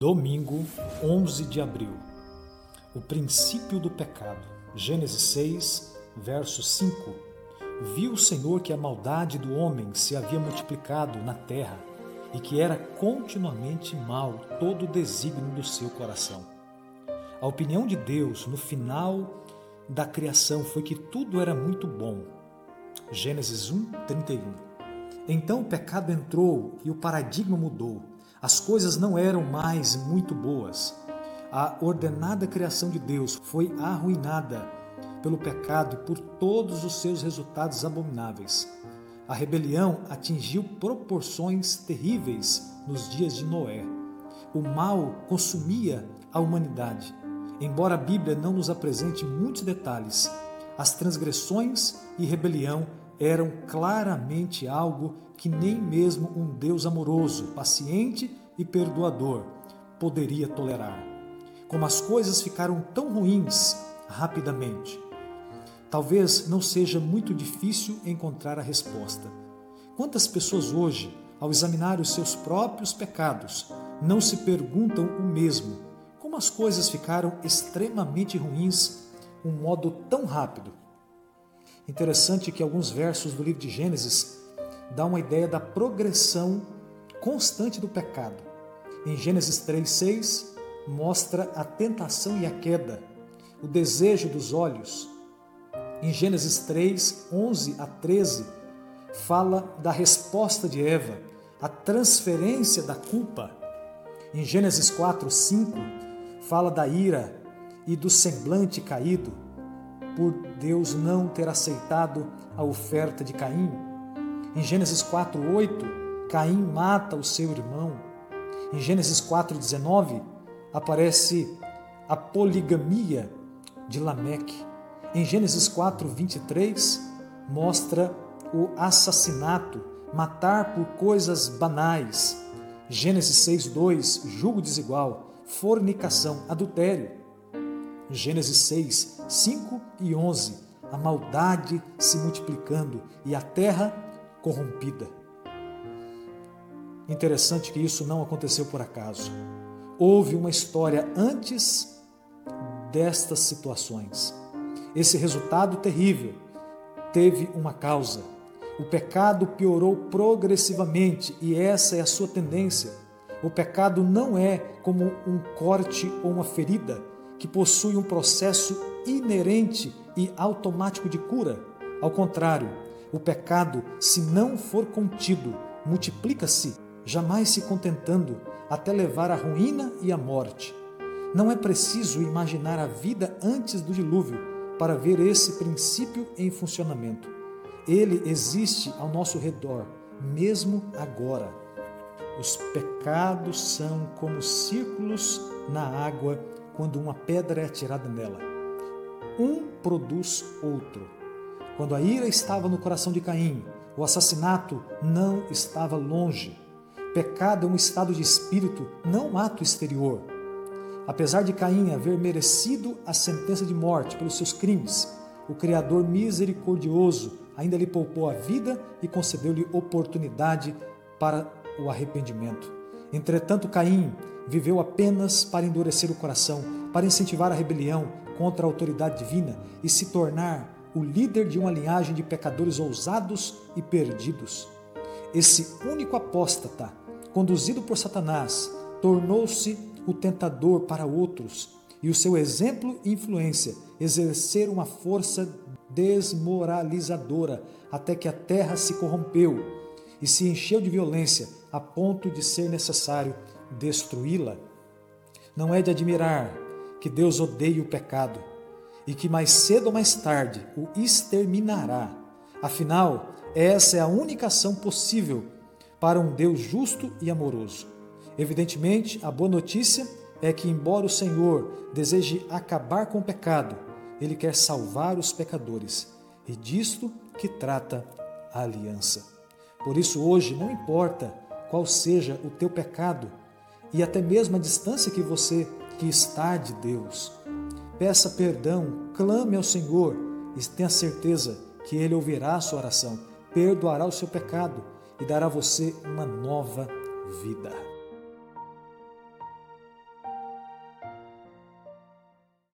Domingo, 11 de abril. O princípio do pecado. Gênesis 6, verso 5. Viu o Senhor que a maldade do homem se havia multiplicado na terra e que era continuamente mal todo o desígnio do seu coração. A opinião de Deus no final da criação foi que tudo era muito bom. Gênesis 1, 31. Então o pecado entrou e o paradigma mudou as coisas não eram mais muito boas. A ordenada criação de Deus foi arruinada pelo pecado e por todos os seus resultados abomináveis. A rebelião atingiu proporções terríveis nos dias de Noé. O mal consumia a humanidade. Embora a Bíblia não nos apresente muitos detalhes, as transgressões e rebelião eram claramente algo que nem mesmo um Deus amoroso, paciente e perdoador poderia tolerar. Como as coisas ficaram tão ruins rapidamente. Talvez não seja muito difícil encontrar a resposta. Quantas pessoas hoje, ao examinar os seus próprios pecados, não se perguntam o mesmo? Como as coisas ficaram extremamente ruins, um modo tão rápido? Interessante que alguns versos do livro de Gênesis dão uma ideia da progressão constante do pecado. Em Gênesis 3:6 mostra a tentação e a queda, o desejo dos olhos. Em Gênesis 3:11 a 13 fala da resposta de Eva, a transferência da culpa. Em Gênesis 4:5 fala da ira e do semblante caído por Deus não ter aceitado a oferta de Caim. Em Gênesis 4:8, Caim mata o seu irmão. Em Gênesis 4:19 aparece a poligamia de Lameque. Em Gênesis 4:23 mostra o assassinato, matar por coisas banais. Gênesis 6:2, julgo desigual, fornicação, adultério. Gênesis 6, 5 e 11, a maldade se multiplicando e a terra corrompida. Interessante que isso não aconteceu por acaso. Houve uma história antes destas situações. Esse resultado terrível teve uma causa. O pecado piorou progressivamente e essa é a sua tendência. O pecado não é como um corte ou uma ferida que possui um processo inerente e automático de cura. Ao contrário, o pecado, se não for contido, multiplica-se, jamais se contentando, até levar à ruína e à morte. Não é preciso imaginar a vida antes do dilúvio para ver esse princípio em funcionamento. Ele existe ao nosso redor, mesmo agora. Os pecados são como círculos na água quando uma pedra é atirada nela. Um produz outro. Quando a ira estava no coração de Caim, o assassinato não estava longe. Pecado é um estado de espírito, não um ato exterior. Apesar de Caim haver merecido a sentença de morte pelos seus crimes, o Criador misericordioso ainda lhe poupou a vida e concedeu-lhe oportunidade para o arrependimento. Entretanto, Caim viveu apenas para endurecer o coração, para incentivar a rebelião contra a autoridade divina e se tornar o líder de uma linhagem de pecadores ousados e perdidos. Esse único apóstata, conduzido por Satanás, tornou-se o tentador para outros e o seu exemplo e influência exerceram uma força desmoralizadora até que a terra se corrompeu e se encheu de violência a ponto de ser necessário destruí-la. Não é de admirar que Deus odeie o pecado e que mais cedo ou mais tarde o exterminará. Afinal, essa é a única ação possível para um Deus justo e amoroso. Evidentemente, a boa notícia é que, embora o Senhor deseje acabar com o pecado, ele quer salvar os pecadores, e disto que trata a aliança. Por isso, hoje, não importa qual seja o teu pecado e até mesmo a distância que você que está de Deus. Peça perdão, clame ao Senhor e tenha certeza que Ele ouvirá a sua oração, perdoará o seu pecado e dará a você uma nova vida.